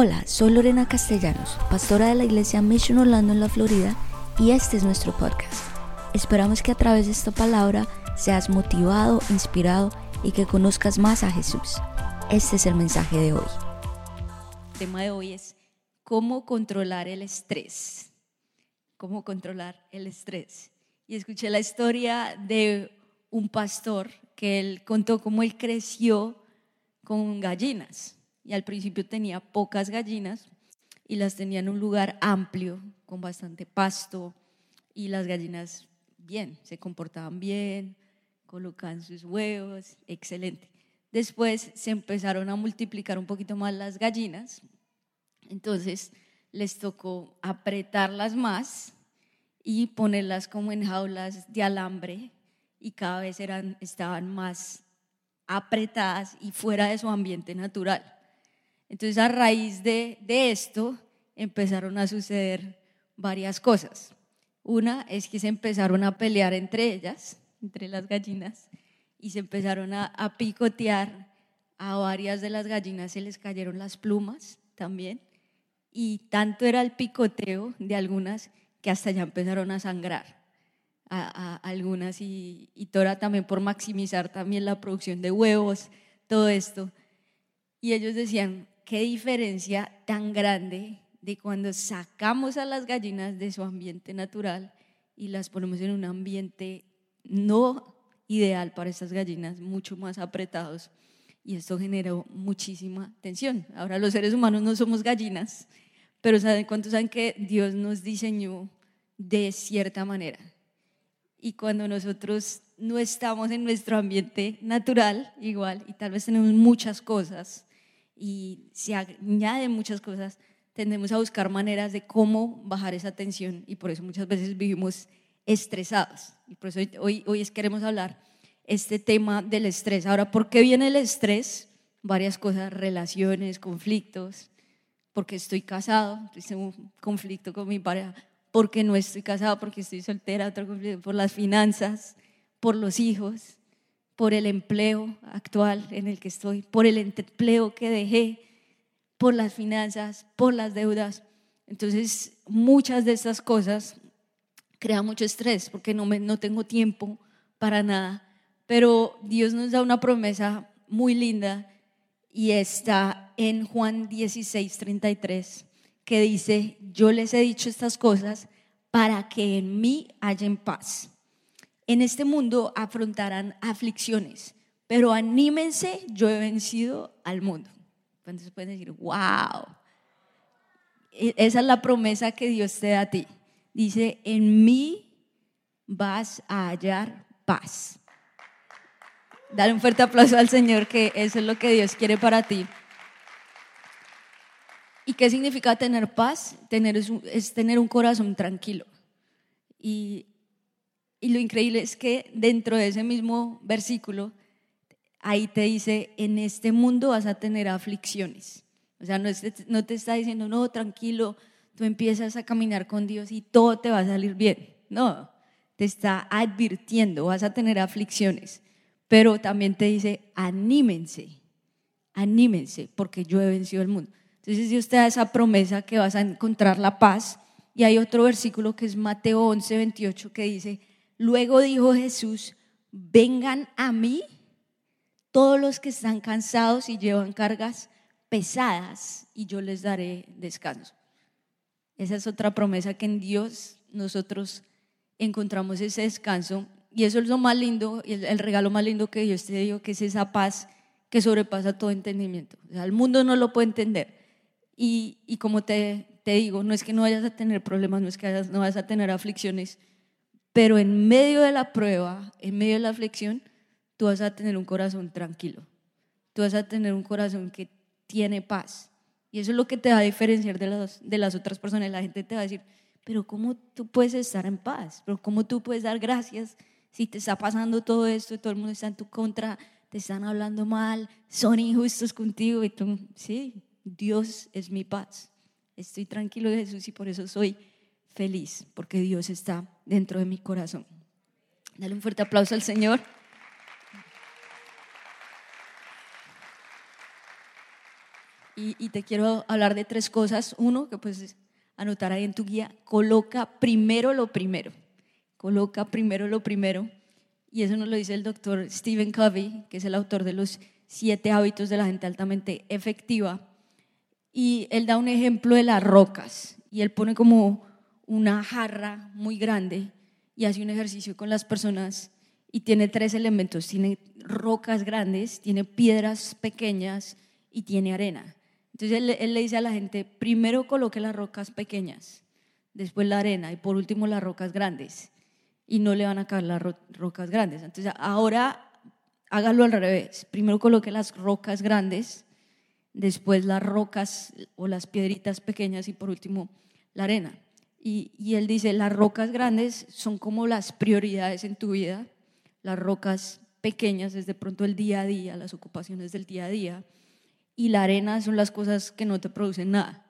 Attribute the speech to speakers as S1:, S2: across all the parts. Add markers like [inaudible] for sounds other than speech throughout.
S1: Hola, soy Lorena Castellanos, pastora de la iglesia Mission Orlando en la Florida y este es nuestro podcast. Esperamos que a través de esta palabra seas motivado, inspirado y que conozcas más a Jesús. Este es el mensaje de hoy.
S2: El tema de hoy es cómo controlar el estrés. Cómo controlar el estrés. Y escuché la historia de un pastor que él contó cómo él creció con gallinas y al principio tenía pocas gallinas y las tenía en un lugar amplio con bastante pasto y las gallinas bien, se comportaban bien, colocaban sus huevos, excelente. Después se empezaron a multiplicar un poquito más las gallinas, entonces les tocó apretarlas más y ponerlas como en jaulas de alambre y cada vez eran, estaban más apretadas y fuera de su ambiente natural. Entonces a raíz de, esto empezaron a suceder varias cosas. Una es que se empezaron a pelear entre ellas, entre las gallinas, y se empezaron a, a, picotear. A varias de las gallinas se les cayeron las plumas también. Y tanto era el picoteo de algunas que hasta ya empezaron a sangrar a, algunas. Y, y Tora también por maximizar también la producción de huevos, todo esto. Y ellos decían, qué diferencia tan grande de cuando sacamos a las gallinas de su ambiente natural y las ponemos en un ambiente no ideal para estas gallinas, mucho más apretados. Y esto generó muchísima tensión. Ahora los seres humanos no somos gallinas, pero ¿saben cuántos saben que Dios nos diseñó de cierta manera? Y cuando nosotros no estamos en nuestro ambiente natural, igual, y tal vez tenemos muchas cosas, y se añaden muchas cosas, tendemos a buscar maneras de cómo bajar esa tensión y por eso muchas veces vivimos estresados. Y por eso hoy, hoy queremos hablar este tema del estrés. Ahora, ¿por qué viene el estrés? Varias cosas, relaciones, conflictos, porque estoy casado, tengo un conflicto con mi pareja, porque no estoy casado, porque estoy soltera, otro conflicto, por las finanzas, por los hijos, por el empleo actual en el que estoy, por el empleo que dejé, por las finanzas, por las deudas. Entonces, muchas de estas cosas crean mucho estrés porque no, me, no tengo tiempo para nada. Pero Dios nos da una promesa muy linda y está en Juan 16, 33, que dice, yo les he dicho estas cosas para que en mí hayan paz en este mundo afrontarán aflicciones, pero anímense, yo he vencido al mundo. Entonces pueden decir, wow. E, esa es la promesa que Dios te da a ti. Dice, en mí vas a hallar paz. Dale un fuerte aplauso al Señor, que eso es lo que Dios quiere para ti. ¿Y qué significa tener paz? Tener es, es tener un corazón tranquilo. Y y lo increíble es que dentro de ese mismo versículo, ahí te dice, en este mundo vas a tener aflicciones. O sea, no, no te está diciendo, no, tranquilo, tú empiezas a caminar con Dios y todo te va a salir bien. No, te está advirtiendo, vas a tener aflicciones. Pero también te dice, anímense, anímense, porque yo he vencido el mundo. Entonces Dios te da esa promesa que vas a encontrar la paz. Y hay otro versículo que es Mateo 11, 28, que dice, Luego dijo Jesús, vengan a mí todos los que están cansados y llevan cargas pesadas y yo les daré descanso. Esa es otra promesa que en Dios nosotros encontramos ese descanso y eso es lo más lindo, el, regalo más lindo que Dios te dio, que es esa paz que sobrepasa todo entendimiento. el mundo no lo puede entender. Y, como te, te, digo, no es que no vayas a tener problemas, no es que no vayas a tener aflicciones, pero en medio de la prueba, en medio de la aflicción, tú vas a tener un corazón tranquilo. Tú vas a tener un corazón que tiene paz. Y eso es lo que te va a diferenciar de las, de las otras personas. La gente te va a decir, pero ¿cómo tú puedes estar en paz? ¿Pero cómo tú puedes dar gracias si te está pasando todo esto todo el mundo está en tu contra, te están hablando mal, son injustos contigo y tú, sí, Dios es mi paz. Estoy tranquilo de Jesús y por eso soy feliz porque Dios está dentro de mi corazón. Dale un fuerte aplauso al Señor. Y te quiero hablar de tres cosas. Uno, que puedes anotar ahí en tu guía, coloca primero lo primero. Coloca primero lo primero. Y eso nos lo dice el doctor Stephen Covey, que es el autor de los siete hábitos de la gente altamente efectiva. Y él da un ejemplo de las rocas. Y él pone como una jarra muy grande y hace un ejercicio con las personas y tiene tres elementos. Tiene rocas grandes, tiene piedras pequeñas y tiene arena. Entonces él, le dice a la gente, primero coloque las rocas pequeñas, después la arena y por último las rocas grandes. Y no le van a caer las rocas grandes. Entonces ahora hágalo al revés. Primero coloque las rocas grandes, después las rocas o las piedritas pequeñas y por último la arena. Y, él dice, las rocas grandes son como las prioridades en tu vida, las rocas pequeñas es de pronto el día a día, las ocupaciones del día a día, y la arena son las cosas que no te producen nada.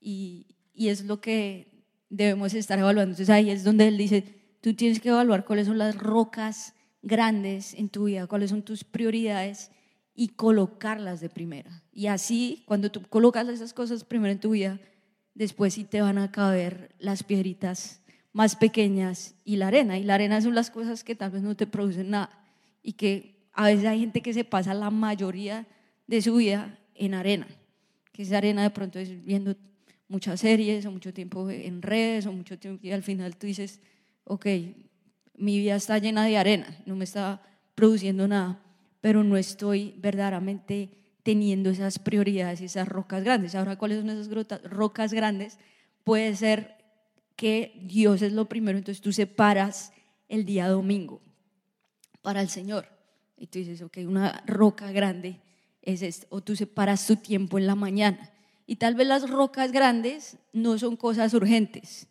S2: Y, y es lo que debemos estar evaluando. Entonces ahí es donde él dice, tú tienes que evaluar cuáles son las rocas grandes en tu vida, cuáles son tus prioridades y colocarlas de primera. Y así, cuando tú colocas esas cosas primero en tu vida, después sí te van a caber las piedritas más pequeñas y la arena. Y la arena son las cosas que tal vez no te producen nada y que a veces hay gente que se pasa la mayoría de su vida en arena, que esa arena de pronto es viendo muchas series o mucho tiempo en redes o mucho tiempo y al final tú dices, ok, mi vida está llena de arena, no me está produciendo nada, pero no estoy verdaderamente teniendo esas prioridades y esas rocas grandes. Ahora, ¿cuáles son esas rocas grandes? Puede ser que Dios es lo primero, entonces tú separas el día domingo para el Señor. Y tú dices, ok, una roca grande es esto. O tú separas tu tiempo en la mañana. Y tal vez las rocas grandes no son cosas urgentes.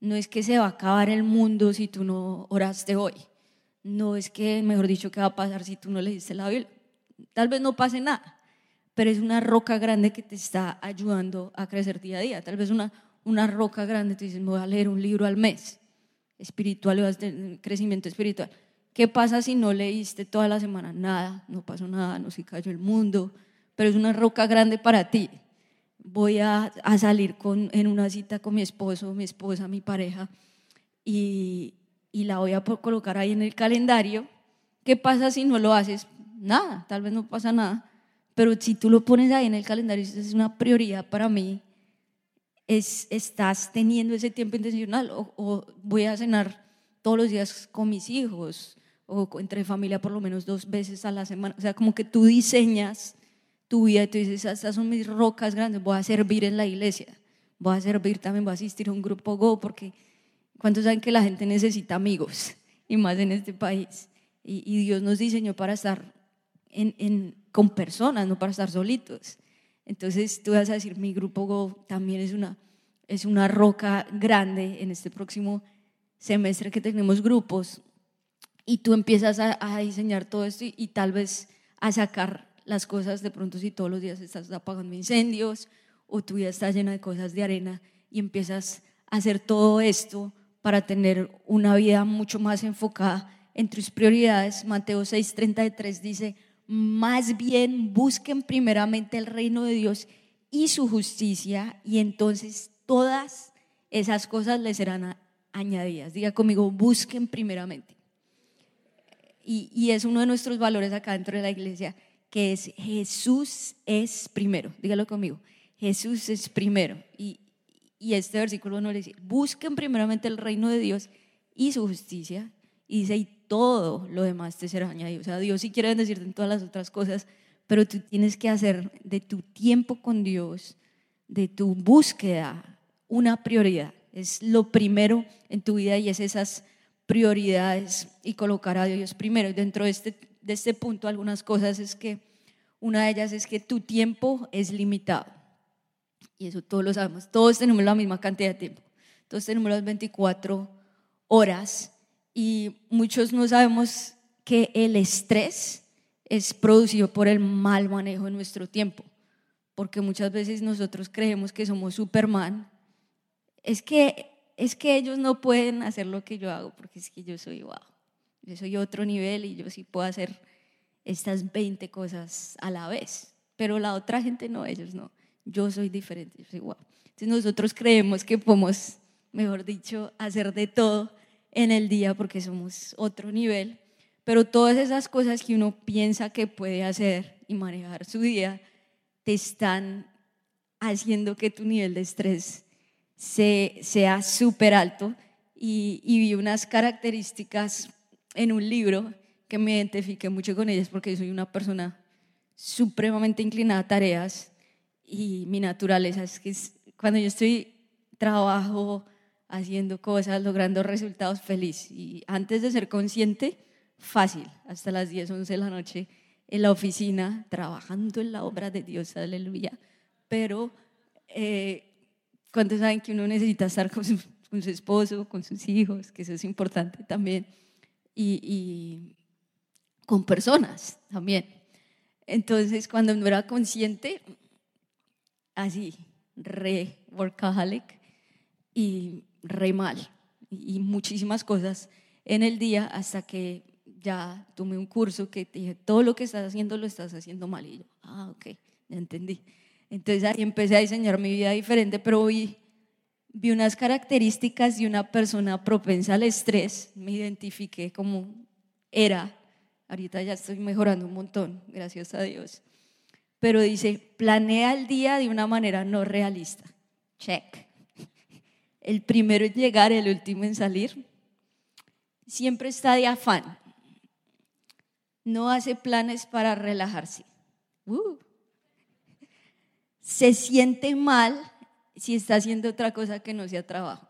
S2: No es que se va a acabar el mundo si tú no oraste hoy. No es que, mejor dicho, qué va a pasar si tú no leíste la Biblia. Tal vez no pase nada, pero es una roca grande que te está ayudando a crecer día a día. Tal vez una, una roca grande, te dices, me voy a leer un libro al mes, espiritual, crecimiento espiritual. ¿Qué pasa si no leíste toda la semana? Nada, no pasó nada, no se cayó el mundo, pero es una roca grande para ti. Voy a, salir con, en una cita con mi esposo, mi esposa, mi pareja, y, y la voy a colocar ahí en el calendario. ¿Qué pasa si no lo haces? Nada, tal vez no pasa nada, pero si tú lo pones ahí en el calendario, es una prioridad para mí, es, estás teniendo ese tiempo intencional o, o voy a cenar todos los días con mis hijos o entre familia por lo menos dos veces a la semana. O sea, como que tú diseñas tu vida y tú dices, estas son mis rocas grandes, voy a servir en la iglesia, voy a servir también, voy a asistir a un grupo Go, porque ¿cuántos saben que la gente necesita amigos? [laughs] Y más en este país. Y, Dios nos diseñó para estar en, con personas, no para estar solitos. Entonces tú vas a decir, mi grupo Go también es una, es una roca grande en este próximo semestre que tenemos grupos y tú empiezas a, diseñar todo esto y, tal vez a sacar las cosas de pronto si todos los días estás apagando incendios o tu vida está llena de cosas de arena y empiezas a hacer todo esto para tener una vida mucho más enfocada en tus prioridades. Mateo 6:33 dice, más bien busquen primeramente el reino de Dios y su justicia y entonces todas esas cosas les serán añadidas. Diga conmigo, busquen primeramente y, es uno de nuestros valores acá dentro de la iglesia, que es Jesús es primero. Dígalo conmigo, Jesús es primero. Y, y este versículo nos dice, busquen primeramente el reino de Dios y su justicia. Y dice, y todo lo demás te será añadido. O sea, Dios sí quiere bendecirte en todas las otras cosas, pero tú tienes que hacer de tu tiempo con Dios, de tu búsqueda, una prioridad. Es lo primero en tu vida y es esas prioridades y colocar a Dios primero. Dentro de este, de este punto, algunas cosas es que una de ellas es que tu tiempo es limitado. Y eso todos lo sabemos. Todos tenemos la misma cantidad de tiempo. Todos tenemos las 24 horas y muchos no sabemos que el estrés es producido por el mal manejo de nuestro tiempo. Porque muchas veces nosotros creemos que somos Superman. Es que es que ellos no pueden hacer lo que yo hago porque es que yo soy wow. Yo soy otro nivel y yo sí puedo hacer estas 20 cosas a la vez. Pero la otra gente no, ellos no. yo soy diferente. Entonces nosotros creemos que podemos, mejor dicho, hacer de todo en el día porque somos otro nivel, pero todas esas cosas que uno piensa que puede hacer y manejar su día, te están haciendo que tu nivel de estrés sea súper alto. Y, y vi unas características en un libro que me identifiqué mucho con ellas porque soy una persona supremamente inclinada a tareas y mi naturaleza es que cuando yo estoy trabajo haciendo cosas, logrando resultados feliz y antes de ser consciente, fácil, hasta las 10, 11 de la noche en la oficina, trabajando en la obra de Dios, aleluya. Pero eh, cuando saben que uno necesita estar con su, con su, esposo, con sus hijos, que eso es importante también, y, y con personas también. Entonces, cuando no era consciente, así, re workaholic y re mal, y muchísimas cosas en el día hasta que ya tomé un curso que te dije, todo lo que estás haciendo lo estás haciendo mal. Y yo, ah, ok, ya entendí. Entonces ahí empecé a diseñar mi vida diferente, pero hoy vi unas características de una persona propensa al estrés, me identifiqué como era. Ahorita ya estoy mejorando un montón, gracias a Dios. Pero dice, planea el día de una manera no realista. Check. El primero en llegar, el último en salir. Siempre está de afán no hace planes para relajarse. Uh. Se siente mal si está haciendo otra cosa que no sea trabajo.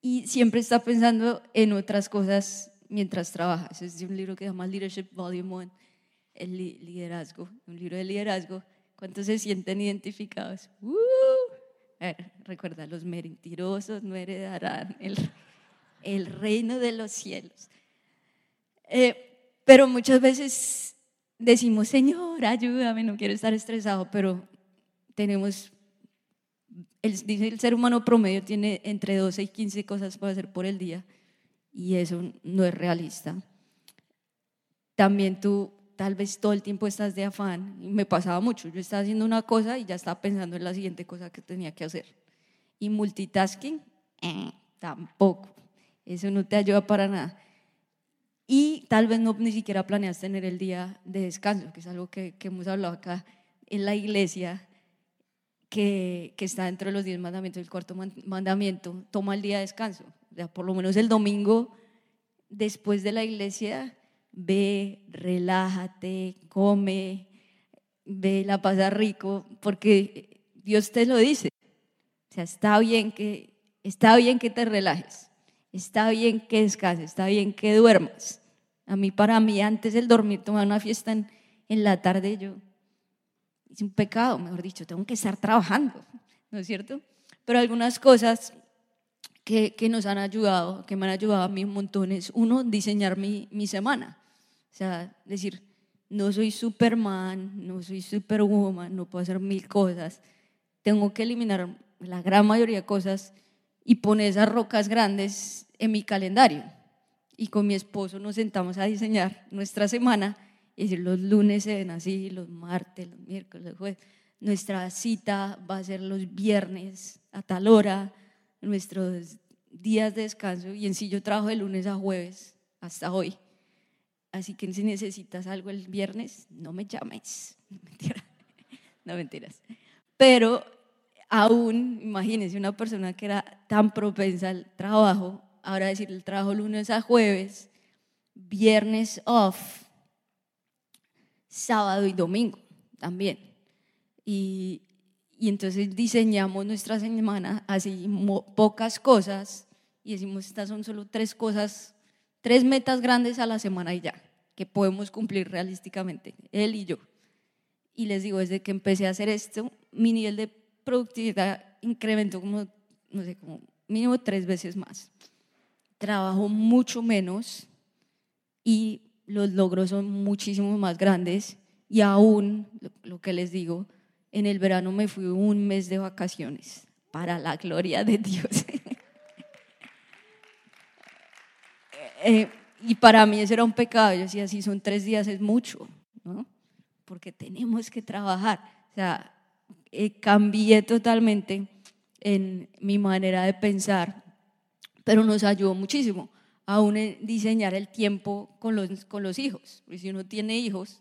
S2: Y siempre está pensando en otras cosas mientras trabaja. es de un libro que se llama Leadership Volume 1, el liderazgo, un libro de liderazgo. ¿Cuántos se sienten identificados? Uh. Recuerda, los mentirosos no heredarán el, el reino de los cielos. Eh, pero muchas veces decimos, Señor, ayúdame, no quiero estar estresado, pero tenemos, dice el ser humano promedio tiene entre 12 y 15 cosas para hacer por el día y eso no es realista. También tú tal vez todo el tiempo estás de afán, y me pasaba mucho, yo estaba haciendo una cosa y ya estaba pensando en la siguiente cosa que tenía que hacer. Y multitasking, eh, tampoco, eso no te ayuda para nada. Y tal vez no ni siquiera planeas tener el día de descanso, que es algo que, que hemos hablado acá en la iglesia, que, que, está dentro de los diez mandamientos. El cuarto mandamiento, toma el día de descanso. O sea, por lo menos el domingo, después de la iglesia, ve, relájate, come, ve, la pasa rico, porque Dios te lo dice. O sea, está bien que, está bien que te relajes. Está bien que descanses, está bien que duermas. A mí, para mí, antes del dormir, tomar una fiesta en, en la tarde, yo es un pecado, mejor dicho, tengo que estar trabajando, ¿no es cierto? Pero algunas cosas que, que, nos han ayudado, que me han ayudado a mí un montón, es uno, diseñar mi, mi semana. O sea, decir, no soy Superman, no soy Superwoman, no puedo hacer mil cosas. Tengo que eliminar la gran mayoría de cosas y poner esas rocas grandes en mi calendario. Y con mi esposo nos sentamos a diseñar nuestra semana. Es decir, los lunes se ven así, los martes, los miércoles, los jueves. Nuestra cita va a ser los viernes a tal hora, nuestros días de descanso. Y en sí yo trabajo de lunes a jueves hasta hoy. Así que si necesitas algo el viernes, no me llames. [laughs] Mentira. No mentiras. Pero aún, imagínense, una persona que era tan propensa al trabajo, ahora decir el trabajo lunes a jueves, viernes off, sábado y domingo también. Y, y entonces diseñamos nuestra semana así pocas cosas y decimos, estas son solo tres cosas, tres metas grandes a la semana y ya, que podemos cumplir realísticamente, él y yo. Y les digo, desde que empecé a hacer esto, mi nivel de productividad incrementó como, no sé, como mínimo tres veces más trabajo mucho menos y los logros son muchísimo más grandes y aún, lo que les digo, en el verano me fui un mes de vacaciones para la gloria de Dios. [laughs] Eh, y para mí eso era un pecado. Yo decía, si son tres días es mucho, ¿no? Porque tenemos que trabajar. O sea, eh, cambié totalmente en mi manera de pensar, pero nos ayudó muchísimo aún en diseñar el tiempo con los, con los hijos. Porque si uno tiene hijos,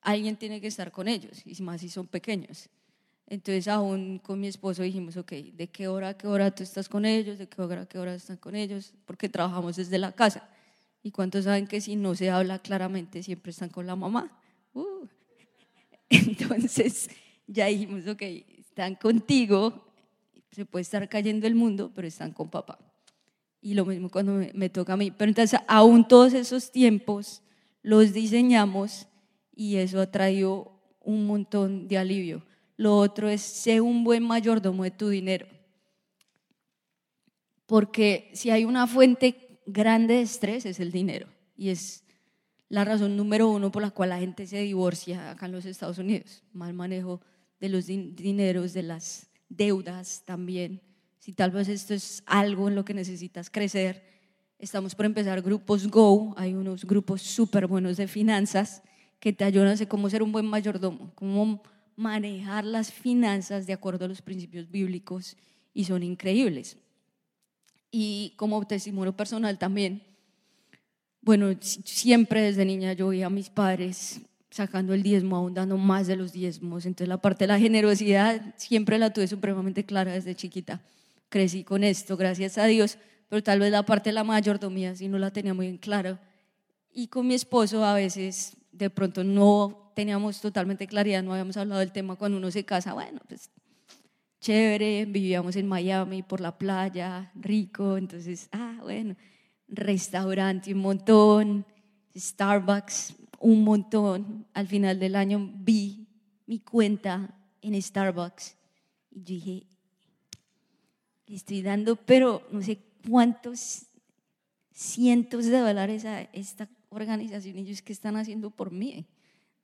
S2: alguien tiene que estar con ellos, y más si son pequeños. Entonces, aún con mi esposo dijimos, ok, ¿de qué hora a qué hora tú estás con ellos? ¿De qué hora a qué hora están con ellos? Porque trabajamos desde la casa. ¿Y cuántos saben que si no se habla claramente, siempre están con la mamá? Uh. [laughs] Entonces, ya dijimos, ok, están contigo, se puede estar cayendo el mundo, pero están con papá. Y lo mismo cuando me, toca a mí. Pero entonces, aún todos esos tiempos los diseñamos y eso ha traído un montón de alivio. Lo otro es ser un buen mayordomo de tu dinero. Porque si hay una fuente grande de estrés es el dinero. Y es la razón número uno por la cual la gente se divorcia acá en los Estados Unidos. Mal manejo de los dineros, de las deudas también. Si tal vez esto es algo en lo que necesitas crecer, estamos por empezar grupos Go. Hay unos grupos súper buenos de finanzas que te ayudan a cómo ser un buen mayordomo, cómo manejar las finanzas de acuerdo a los principios bíblicos y son increíbles. Y como testimonio personal también, bueno, siempre desde niña yo veía a mis padres sacando el diezmo, aún dando más de los diezmos. Entonces la parte de la generosidad siempre la tuve supremamente clara desde chiquita. Crecí con esto, gracias a Dios, pero tal vez la parte de la mayordomía sí no la tenía muy en claro. Y con mi esposo a veces de pronto no teníamos totalmente claridad, no habíamos hablado del tema cuando uno se casa, bueno, pues chévere, vivíamos en Miami por la playa, rico, entonces, ah, bueno, restaurante un montón, Starbucks un montón. Al final del año vi mi cuenta en Starbucks y dije, le estoy dando, pero no sé cuántos cientos de dólares a esta organización, ellos que están haciendo por mí.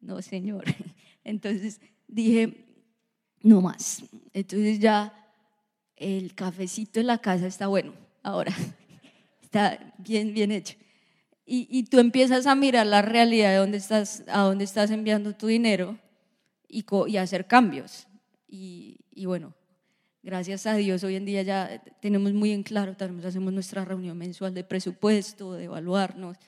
S2: No, señor. [laughs] Entonces dije, no más. Entonces ya el cafecito en la casa está bueno, ahora [laughs] está bien, bien hecho. Y, tú empiezas a mirar la realidad de dónde estás, a dónde estás enviando tu dinero y, hacer cambios. Y, y, bueno, gracias a Dios hoy en día ya tenemos muy en claro, también hacemos nuestra reunión mensual de presupuesto, de evaluarnos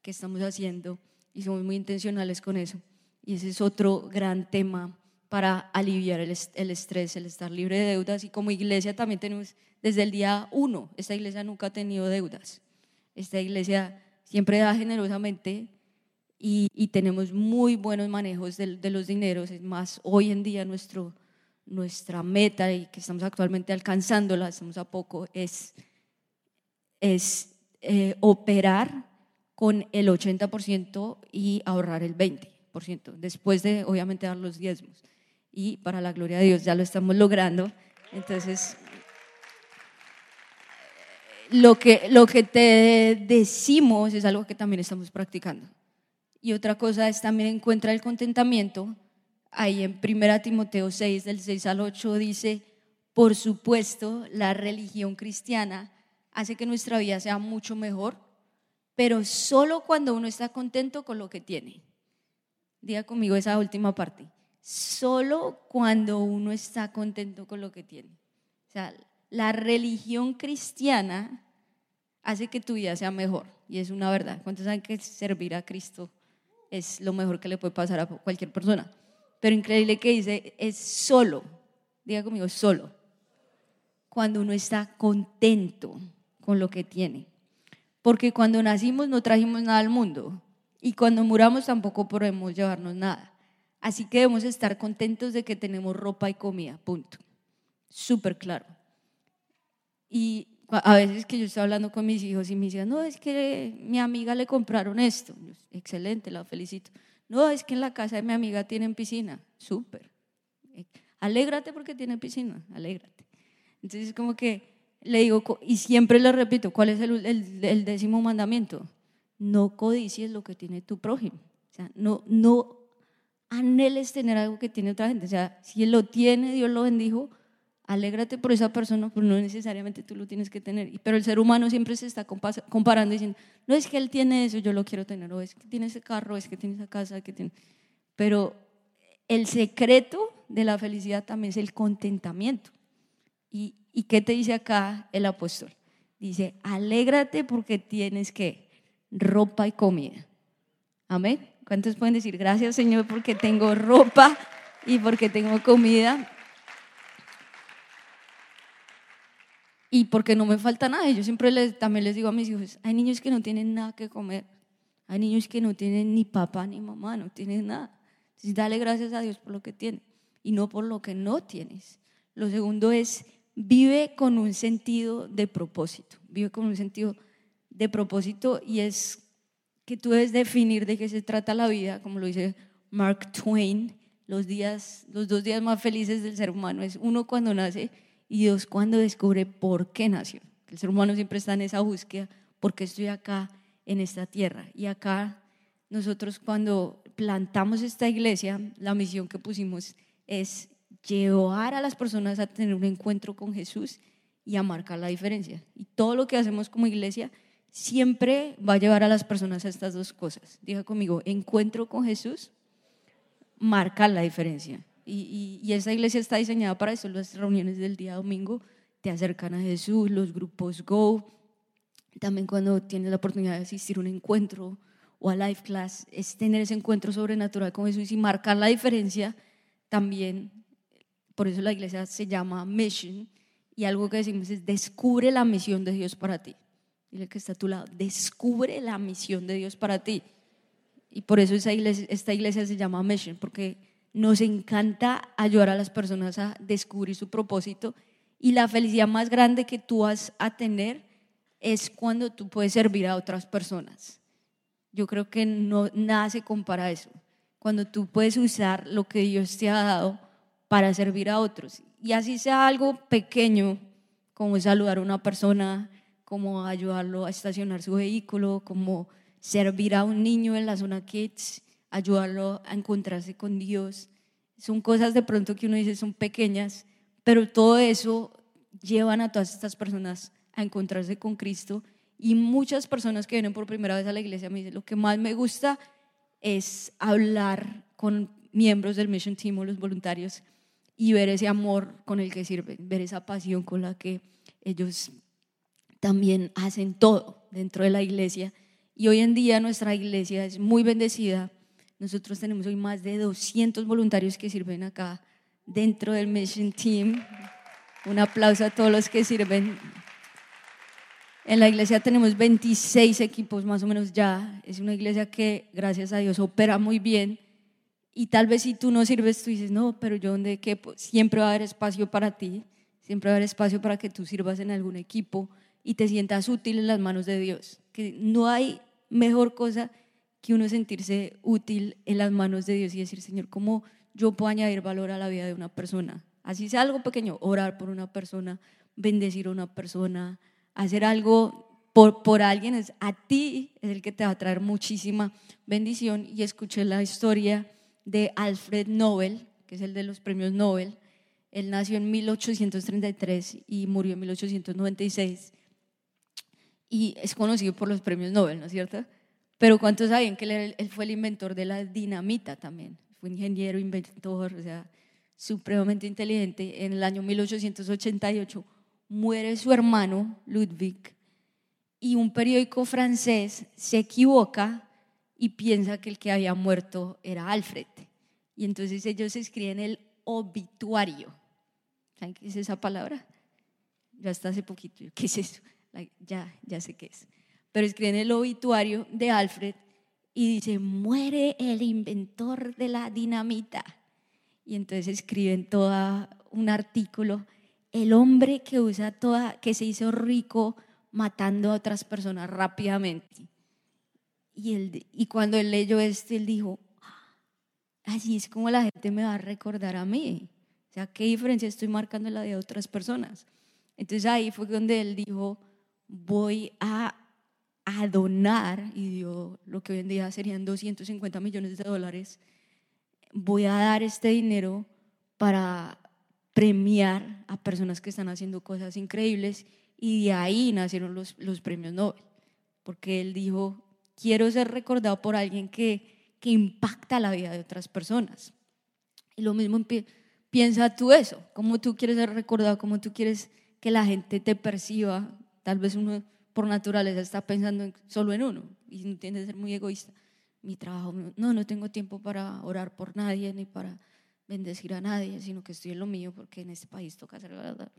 S2: qué estamos haciendo y somos muy intencionales con eso. Y ese es otro gran tema para aliviar el, estrés, el estar libre de deudas. Y como iglesia también tenemos, desde el día uno, esta iglesia nunca ha tenido deudas. Esta iglesia siempre da generosamente y, y tenemos muy buenos manejos de, de, los dineros. Es más, hoy en día nuestro, nuestra meta y que estamos actualmente alcanzándola, estamos a poco, es, es eh, operar con el 80% y ahorrar el 20%, después de obviamente dar los diezmos. Y para la gloria de Dios ya lo estamos logrando. Entonces, lo que, lo que te decimos es algo que también estamos practicando. Y otra cosa es también encuentra el contentamiento. Ahí en 1 Timoteo 6, del 6 al 8 dice, por supuesto, la religión cristiana hace que nuestra vida sea mucho mejor pero solo cuando uno está contento con lo que tiene. Diga conmigo esa última parte. Solo cuando uno está contento con lo que tiene. O sea, la religión cristiana hace que tu vida sea mejor y es una verdad. ¿Cuántos saben que servir a Cristo es lo mejor que le puede pasar a cualquier persona? Pero increíble que dice, es solo, diga conmigo, solo, cuando uno está contento con lo que tiene. Porque cuando nacimos no trajimos nada al mundo y cuando muramos tampoco podemos llevarnos nada. Así que debemos estar contentos de que tenemos ropa y comida, punto. Súper claro. Y a veces que yo estoy hablando con mis hijos y me dicen, no, es que mi amiga le compraron esto. Excelente, la felicito. No, es que en la casa de mi amiga tienen piscina. Súper. Alégrate porque tiene piscina, alégrate. Entonces, como que le digo, y siempre le repito, ¿cuál es el, décimo mandamiento? No codicies lo que tiene tu prójimo. O sea, no, no anheles tener algo que tiene otra gente. O sea, si él lo tiene, Dios lo bendijo, alégrate por esa persona, pero no necesariamente tú lo tienes que tener. Pero el ser humano siempre se está comparando diciendo, no es que él tiene eso, yo lo quiero tener, o es que tiene ese carro, es que tiene esa casa, que tiene... Pero el secreto de la felicidad también es el contentamiento. ¿Y, y qué te dice acá el apóstol? Dice, alégrate porque tienes que ropa y comida. Amén. ¿Cuántos pueden decir gracias Señor porque tengo ropa y porque tengo comida? Y porque no me falta nada. Yo siempre les, también les digo a mis hijos, hay niños que no tienen nada que comer. Hay niños que no tienen ni papá ni mamá, no tienen nada. Entonces, dale gracias a Dios por lo que tienes y no por lo que no tienes. Lo segundo es, vive con un sentido de propósito. Vive con un sentido de propósito y es tú debes definir de qué se trata la vida, como lo dice Mark Twain, los, días, los dos días más felices del ser humano es uno cuando nace y dos cuando descubre por qué nació. El ser humano siempre está en esa búsqueda, ¿por qué estoy acá en esta tierra? Y acá nosotros cuando plantamos esta iglesia, la misión que pusimos es llevar a las personas a tener un encuentro con Jesús y a marcar la diferencia. Y todo lo que hacemos como iglesia siempre va a llevar a las personas a estas dos cosas. Diga conmigo, encuentro con Jesús, marca la diferencia. Y, y, esa iglesia está diseñada para eso. Las reuniones del día domingo te acercan a Jesús, los grupos Go. También cuando tienes la oportunidad de asistir a un encuentro o a Life Class, es tener ese encuentro sobrenatural con Jesús y marcar la diferencia también. Por eso la iglesia se llama Mission. Y algo que decimos es, descubre la misión de Dios para ti. Dile que está a tu lado. Descubre la misión de Dios para ti. Y por eso esa iglesia, esta iglesia se llama Mission, porque nos encanta ayudar a las personas a descubrir su propósito. Y la felicidad más grande que tú vas a tener es cuando tú puedes servir a otras personas. Yo creo que no, nada se compara a eso. Cuando tú puedes usar lo que Dios te ha dado para servir a otros. Y así sea algo pequeño, como saludar a una persona, como ayudarlo a estacionar su vehículo, como servir a un niño en la zona kids, ayudarlo a encontrarse con Dios. Son cosas de pronto que uno dice son pequeñas, pero todo eso llevan a todas estas personas a encontrarse con Cristo. Y muchas personas que vienen por primera vez a la iglesia me dicen, lo que más me gusta es hablar con miembros del Mission Team o los voluntarios y ver ese amor con el que sirven, ver esa pasión con la que ellos también hacen todo dentro de la iglesia. Y hoy en día nuestra iglesia es muy bendecida. Nosotros tenemos hoy más de 200 voluntarios que sirven acá dentro del Mission Team. Un aplauso a todos los que sirven. En la iglesia tenemos 26 equipos más o menos ya. Es una iglesia que, gracias a Dios, opera muy bien. Y tal vez si tú no sirves, tú dices, no, pero yo donde pues, siempre va a haber espacio para ti, siempre va a haber espacio para que tú sirvas en algún equipo y te sientas útil en las manos de Dios. Que no hay mejor cosa que uno sentirse útil en las manos de Dios y decir, Señor, ¿cómo yo puedo añadir valor a la vida de una persona? Así sea algo pequeño, orar por una persona, bendecir a una persona, hacer algo por, por alguien, es, a ti es el que te va a traer muchísima bendición. Y escuché la historia de Alfred Nobel, que es el de los premios Nobel. Él nació en 1833 y murió en 1896 y es conocido por los premios Nobel, ¿no es cierto? Pero ¿cuántos saben que él, fue el inventor de la dinamita también? Fue ingeniero, inventor, o sea, supremamente inteligente. En el año 1888 muere su hermano Ludwig y un periódico francés se equivoca y piensa que el que había muerto era Alfred. Y entonces ellos escriben el obituario. ¿Saben qué es esa palabra? Ya hasta hace poquito. ¿Qué es eso? Ya, ya sé qué es. Pero escriben el obituario de Alfred y dice, muere el inventor de la dinamita. Y entonces escriben todo un artículo, el hombre que usa toda, que se hizo rico matando a otras personas rápidamente. Y, él, y cuando él leyó esto, él dijo, ah, así es como la gente me va a recordar a mí. O sea, ¿qué diferencia estoy marcando en la de otras personas? Entonces ahí fue donde él dijo, voy a, donar, y dio lo que hoy en día serían 250 millones de dólares, voy a dar este dinero para premiar a personas que están haciendo cosas increíbles y de ahí nacieron los, los premios Nobel, porque él dijo, quiero ser recordado por alguien que, que impacta la vida de otras personas. Y lo mismo piensa tú eso, cómo tú quieres ser recordado, cómo tú quieres que la gente te perciba. Tal vez uno por naturaleza está pensando solo en uno y tiende a ser muy egoísta. Mi trabajo, no, no tengo tiempo para orar por nadie ni para bendecir a nadie, sino que estoy en lo mío porque en este país toca hacer la verdad.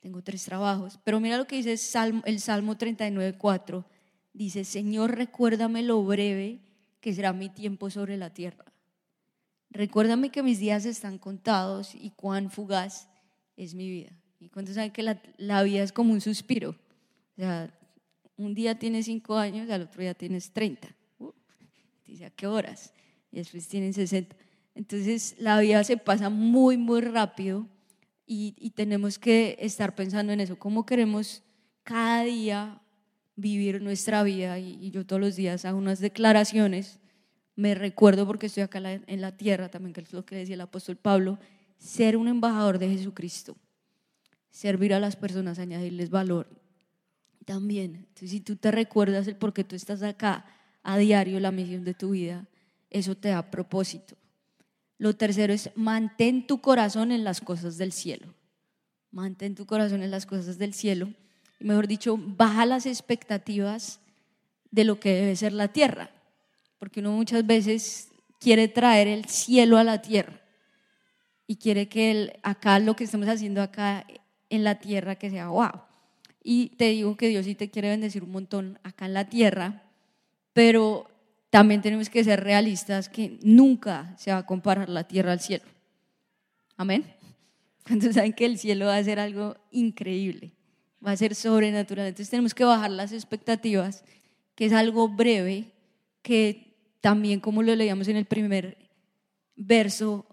S2: Tengo tres trabajos. Pero mira lo que dice el Salmo, el Salmo 39, 4. Dice, Señor, recuérdame lo breve que será mi tiempo sobre la tierra. Recuérdame que mis días están contados y cuán fugaz es mi vida. ¿Y cuántos saben que la, vida es como un suspiro? O sea, un día tienes cinco años, al otro día tienes 30. Uh, dice, ¿a qué horas? Y después tienen 60. Entonces, la vida se pasa muy, muy rápido y, y tenemos que estar pensando en eso. ¿Cómo queremos cada día vivir nuestra vida? Y, y yo todos los días hago unas declaraciones me recuerdo porque estoy acá en la tierra, también que es lo que decía el apóstol Pablo, ser un embajador de Jesucristo, servir a las personas, añadirles valor también. Entonces, si tú te recuerdas el por qué tú estás acá a diario, la misión de tu vida, eso te da propósito. Lo tercero es mantén tu corazón en las cosas del cielo. Mantén tu corazón en las cosas del cielo. Y mejor dicho, baja las expectativas de lo que debe ser la tierra porque uno muchas veces quiere traer el cielo a la tierra y quiere que el, acá lo que estamos haciendo acá en la tierra que sea wow. Y te digo que Dios sí te quiere bendecir un montón acá en la tierra, pero también tenemos que ser realistas que nunca se va a comparar la tierra al cielo. Amén. [laughs] Entonces saben que el cielo va a ser algo increíble, va a ser sobrenatural. Entonces tenemos que bajar las expectativas, que es algo breve, que también como lo leíamos en el primer verso,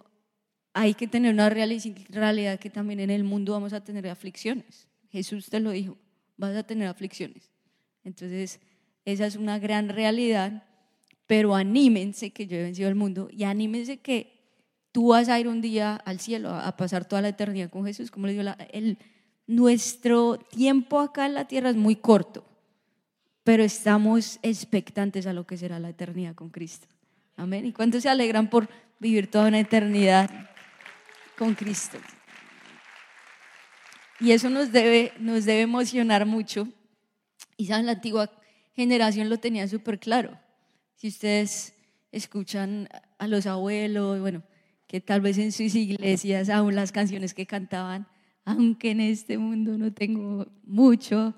S2: hay que tener una realidad que también en el mundo vamos a tener aflicciones. Jesús te lo dijo, vas a tener aflicciones. Entonces, esa es una gran realidad, pero anímense que yo he vencido el mundo y anímense que tú vas a ir un día al cielo a pasar toda la eternidad con Jesús. Como le digo, el, nuestro tiempo acá en la tierra es muy corto pero estamos expectantes a lo que será la eternidad con Cristo. Amén. ¿Y cuántos se alegran por vivir toda una eternidad con Cristo? Y eso nos debe, nos debe emocionar mucho. Y saben, la antigua generación lo tenía súper claro. Si ustedes escuchan a los abuelos, bueno, que tal vez en sus iglesias aún las canciones que cantaban, aunque en este mundo no tengo mucho,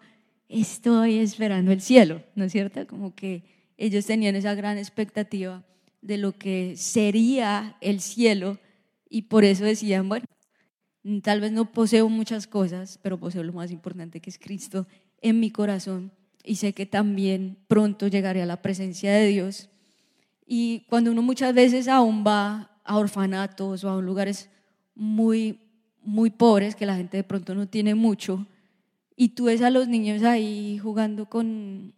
S2: estoy esperando el cielo, ¿no es cierto? Como que ellos tenían esa gran expectativa de lo que sería el cielo y por eso decían, bueno, tal vez no poseo muchas cosas, pero poseo lo más importante que es Cristo en mi corazón y sé que también pronto llegaré a la presencia de Dios. Y cuando uno muchas veces aún va a orfanatos o a lugares muy, muy pobres, que la gente de pronto no tiene mucho, y tú ves a los niños ahí jugando con,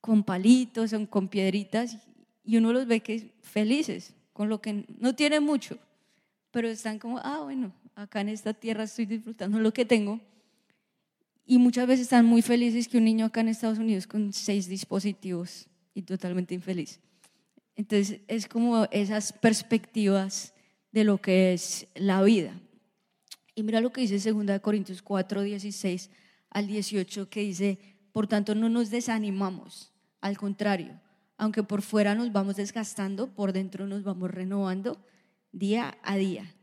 S2: con palitos, con piedritas, y uno los ve que felices, con lo que no tienen mucho, pero están como, ah, bueno, acá en esta tierra estoy disfrutando lo que tengo. Y muchas veces están muy felices que un niño acá en Estados Unidos con seis dispositivos y totalmente infeliz. Entonces es como esas perspectivas de lo que es la vida. Y mira lo que dice 2 Corintios 4, 16 al 18, que dice, por tanto no nos desanimamos, al contrario, aunque por fuera nos vamos desgastando, por dentro nos vamos renovando día a día.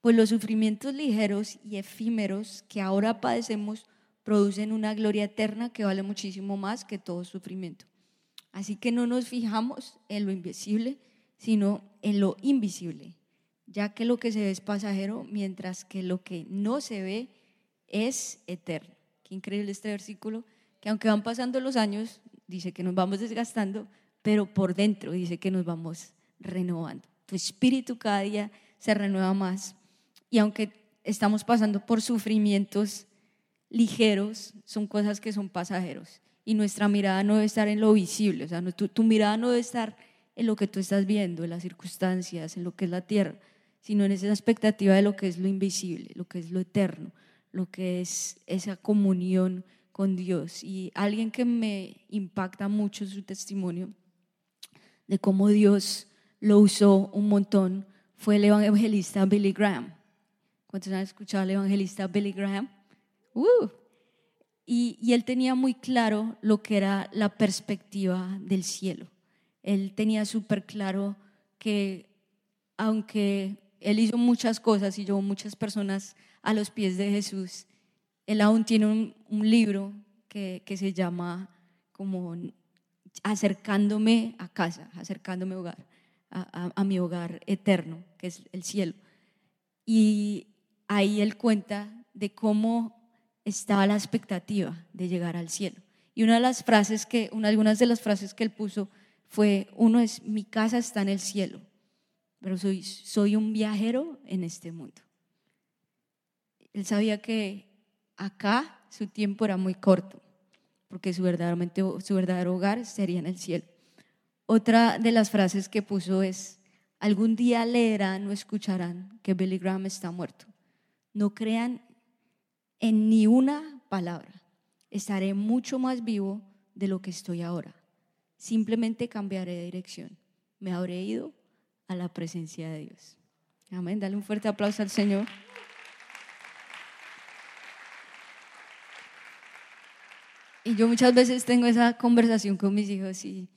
S2: Pues los sufrimientos ligeros y efímeros que ahora padecemos producen una gloria eterna que vale muchísimo más que todo sufrimiento. Así que no nos fijamos en lo invisible, sino en lo invisible ya que lo que se ve es pasajero, mientras que lo que no se ve es eterno. Qué increíble este versículo, que aunque van pasando los años, dice que nos vamos desgastando, pero por dentro dice que nos vamos renovando. Tu espíritu cada día se renueva más. Y aunque estamos pasando por sufrimientos ligeros, son cosas que son pasajeros. Y nuestra mirada no debe estar en lo visible, o sea, tu, mirada no debe estar en lo que tú estás viendo, en las circunstancias, en lo que es la tierra, sino en esa expectativa de lo que es lo invisible, lo que es lo eterno, lo que es esa comunión con Dios. Y alguien que me impacta mucho su testimonio de cómo Dios lo usó un montón fue el evangelista Billy Graham. ¿Cuántos han escuchado al evangelista Billy Graham? Uh. Y, y él tenía muy claro lo que era la perspectiva del cielo. Él tenía súper claro que aunque él hizo muchas cosas y llevó muchas personas a los pies de Jesús, él aún tiene un, libro que, que, se llama como acercándome a casa, acercándome a, hogar, a, mi hogar eterno, que es el cielo. Y ahí él cuenta de cómo estaba la expectativa de llegar al cielo. Y una de las frases que, una, de las frases que él puso fue, uno es, mi casa está en el cielo, pero soy, soy un viajero en este mundo. Él sabía que acá su tiempo era muy corto, porque su, verdaderamente, su verdadero hogar sería en el cielo. Otra de las frases que puso es, algún día leerán o escucharán que Billy Graham está muerto. No crean en ni una palabra. Estaré mucho más vivo de lo que estoy ahora. Simplemente cambiaré de dirección. Me habré ido a la presencia de Dios. Amén. Dale un fuerte aplauso al Señor. Y yo muchas veces tengo esa conversación con mis hijos y,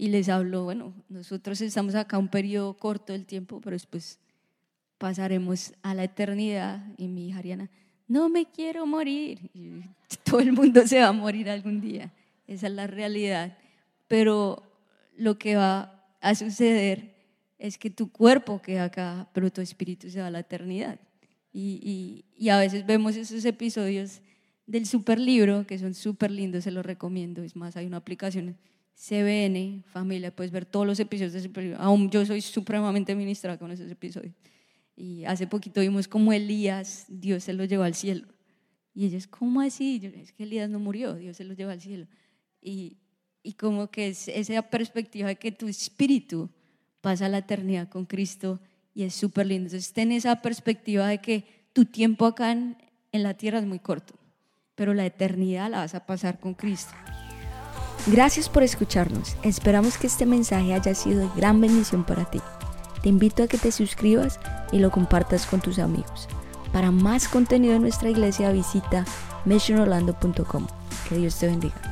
S2: y les hablo, bueno, nosotros estamos acá un periodo corto del tiempo, pero después pasaremos a la eternidad. Y mi hija Ariana, no me quiero morir. Y [laughs] todo el mundo se va a morir algún día. Esa es la realidad. Pero lo que va a suceder es que tu cuerpo queda acá, pero tu espíritu se va a la eternidad. Y, y, y a veces vemos esos episodios del super libro, que son súper lindos, se los recomiendo. Es más, hay una aplicación, CBN, familia, puedes ver todos los episodios de super libro. Aún yo soy supremamente ministrada con esos episodios. Y hace poquito vimos como Elías, Dios se lo llevó al cielo. Y ellos, ¿cómo así? Yo, es que Elías no murió, Dios se lo llevó al cielo. Y, y como que es esa perspectiva de que tu espíritu pasa la eternidad con Cristo y es súper lindo. Entonces, ten esa perspectiva de que tu tiempo acá en, en la tierra es muy corto pero la eternidad la vas a pasar con Cristo.
S1: Gracias por escucharnos. Esperamos que este mensaje haya sido de gran bendición para ti. Te invito a que te suscribas y lo compartas con tus amigos. Para más contenido en nuestra iglesia visita missionorlando.com. Que Dios te bendiga.